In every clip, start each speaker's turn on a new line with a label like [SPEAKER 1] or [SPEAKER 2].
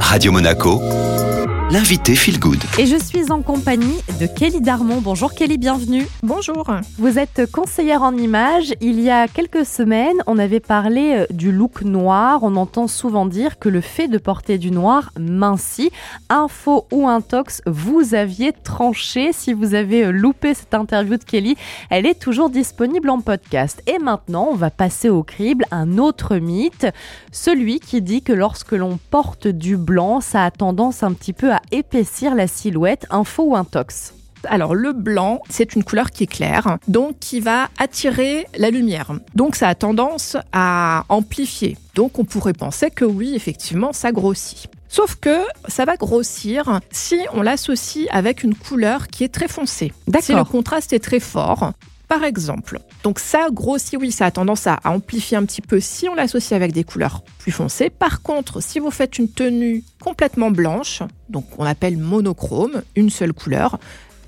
[SPEAKER 1] Radio Monaco, l'invité Feel Good.
[SPEAKER 2] Et je suis en compagnie de Kelly Darmon. Bonjour Kelly, bienvenue.
[SPEAKER 3] Bonjour.
[SPEAKER 2] Vous êtes conseillère en images. Il y a quelques semaines, on avait parlé euh, du look noir. On entend souvent dire que le fait de porter du noir mincit. Info ou intox, vous aviez tranché. Si vous avez euh, loupé cette interview de Kelly, elle est toujours disponible en podcast. Et maintenant, on va passer au crible un autre mythe, celui qui dit que lorsque l'on porte du blanc, ça a tendance un petit peu à épaissir la silhouette. Info ou intox
[SPEAKER 3] alors le blanc, c'est une couleur qui est claire, donc qui va attirer la lumière. Donc ça a tendance à amplifier. Donc on pourrait penser que oui, effectivement, ça grossit. Sauf que ça va grossir si on l'associe avec une couleur qui est très foncée. Si le contraste est très fort, par exemple. Donc ça grossit, oui, ça a tendance à amplifier un petit peu si on l'associe avec des couleurs plus foncées. Par contre, si vous faites une tenue complètement blanche, donc on appelle monochrome, une seule couleur,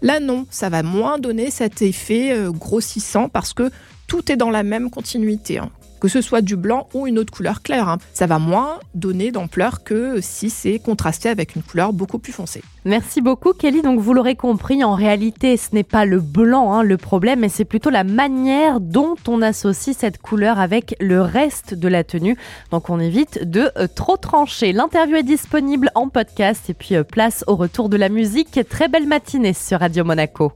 [SPEAKER 3] là non, ça va moins donner cet effet euh, grossissant parce que tout est dans la même continuité. Que ce soit du blanc ou une autre couleur claire. Hein. Ça va moins donner d'ampleur que si c'est contrasté avec une couleur beaucoup plus foncée.
[SPEAKER 2] Merci beaucoup Kelly. Donc vous l'aurez compris, en réalité ce n'est pas le blanc hein, le problème, mais c'est plutôt la manière dont on associe cette couleur avec le reste de la tenue. Donc on évite de euh, trop trancher. L'interview est disponible en podcast et puis euh, place au retour de la musique. Très belle matinée sur Radio Monaco.